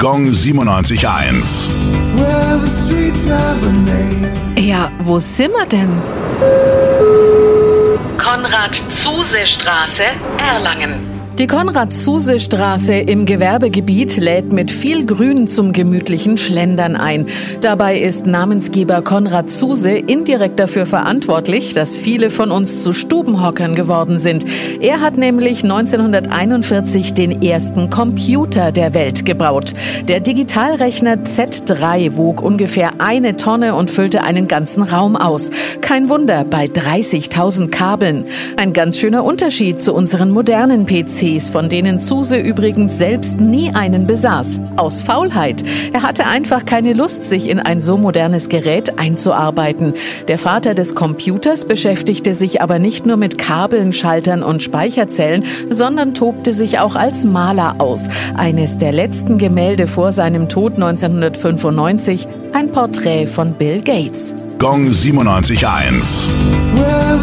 Gong 97.1. Well, the streets have a name. Ja, wo sind wir denn? Konrad-Zuse-Straße, Erlangen. Die Konrad-Zuse-Straße im Gewerbegebiet lädt mit viel Grün zum gemütlichen Schlendern ein. Dabei ist Namensgeber Konrad Zuse indirekt dafür verantwortlich, dass viele von uns zu Stubenhockern geworden sind. Er hat nämlich 1941 den ersten Computer der Welt gebaut. Der Digitalrechner Z3 wog ungefähr eine Tonne und füllte einen ganzen Raum aus. Kein Wunder bei 30.000 Kabeln. Ein ganz schöner Unterschied zu unseren modernen PCs, von denen Zuse übrigens selbst nie einen besaß. Aus Faulheit. Er hatte einfach keine Lust, sich in ein so modernes Gerät einzuarbeiten. Der Vater des Computers beschäftigte sich aber nicht nur mit Kabeln, Schaltern und Speicherzellen, sondern tobte sich auch als Maler aus. Eines der letzten Gemälde vor seinem Tod 1995, ein Porträt von Bill Gates. Gong 97.1. Well,